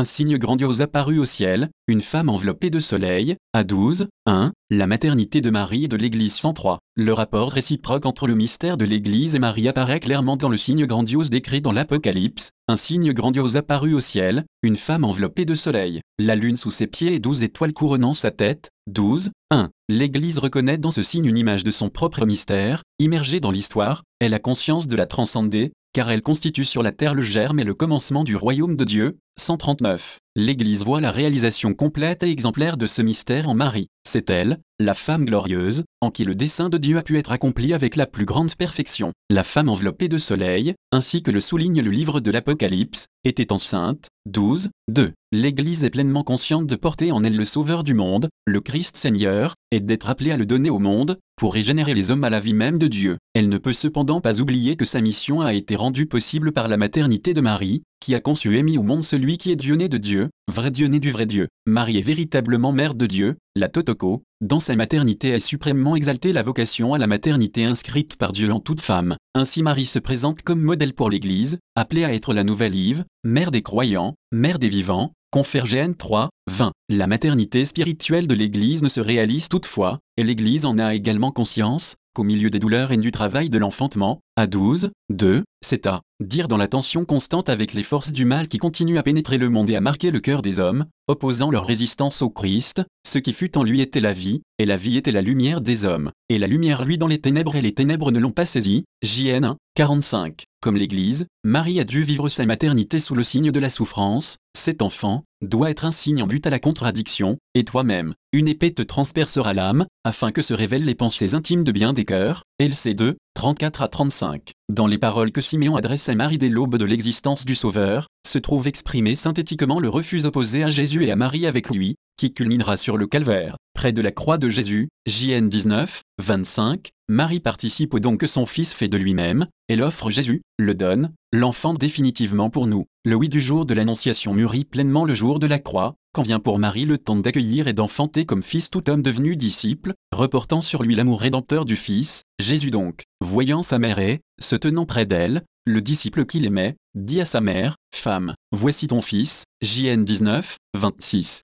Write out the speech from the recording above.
un signe grandiose apparut au ciel, une femme enveloppée de soleil, à 12, 1, la maternité de Marie et de l'Église 103. Le rapport réciproque entre le mystère de l'Église et Marie apparaît clairement dans le signe grandiose décrit dans l'Apocalypse, un signe grandiose apparut au ciel, une femme enveloppée de soleil, la lune sous ses pieds et douze étoiles couronnant sa tête, 12, 1. L'Église reconnaît dans ce signe une image de son propre mystère, immergée dans l'histoire, elle a conscience de la transcender, car elle constitue sur la terre le germe et le commencement du royaume de Dieu. 139. L'Église voit la réalisation complète et exemplaire de ce mystère en Marie. C'est elle, la femme glorieuse, en qui le dessein de Dieu a pu être accompli avec la plus grande perfection. La femme enveloppée de soleil, ainsi que le souligne le livre de l'Apocalypse, était enceinte. 12, 2. L'Église est pleinement consciente de porter en elle le Sauveur du monde, le Christ Seigneur, et d'être appelée à le donner au monde, pour régénérer les hommes à la vie même de Dieu. Elle ne peut cependant pas oublier que sa mission a été rendue possible par la maternité de Marie, qui a conçu et mis au monde celui qui est Dieu né de Dieu, vrai Dieu né du vrai Dieu. Marie est véritablement mère de Dieu, la Totoko, dans sa maternité est suprêmement exaltée la vocation à la maternité inscrite par Dieu en toute femme. Ainsi Marie se présente comme modèle pour l'Église, appelée à être la nouvelle Yves, mère des croyants, mère des vivants, Confère GN 3, 20. La maternité spirituelle de l'Église ne se réalise toutefois, et l'Église en a également conscience, qu'au milieu des douleurs et du travail de l'enfantement, à 12, 2, c'est à dire dans la tension constante avec les forces du mal qui continuent à pénétrer le monde et à marquer le cœur des hommes, opposant leur résistance au Christ, ce qui fut en lui était la vie, et la vie était la lumière des hommes, et la lumière lui dans les ténèbres et les ténèbres ne l'ont pas saisi. JN 1, 45. Comme l'Église, Marie a dû vivre sa maternité sous le signe de la souffrance, cet enfant, doit être un signe en but à la contradiction, et toi-même, une épée te transpercera l'âme, afin que se révèlent les pensées intimes de bien des cœurs, LC 2, 34 à 35. Dans les paroles que Siméon adresse à Marie dès l'aube de l'existence du Sauveur, se trouve exprimé synthétiquement le refus opposé à Jésus et à Marie avec lui, qui culminera sur le calvaire, près de la croix de Jésus, JN 19, 25, Marie participe au don que son Fils fait de lui-même, et l'offre Jésus, le donne, l'enfant définitivement pour nous. Le oui du jour de l'Annonciation mûrit pleinement le jour de la croix, quand vient pour Marie le temps d'accueillir et d'enfanter comme fils tout homme devenu disciple, reportant sur lui l'amour rédempteur du Fils, Jésus donc, voyant sa mère et, se tenant près d'elle, le disciple qu'il aimait, dit à sa mère, Femme, voici ton fils, JN 19, 26.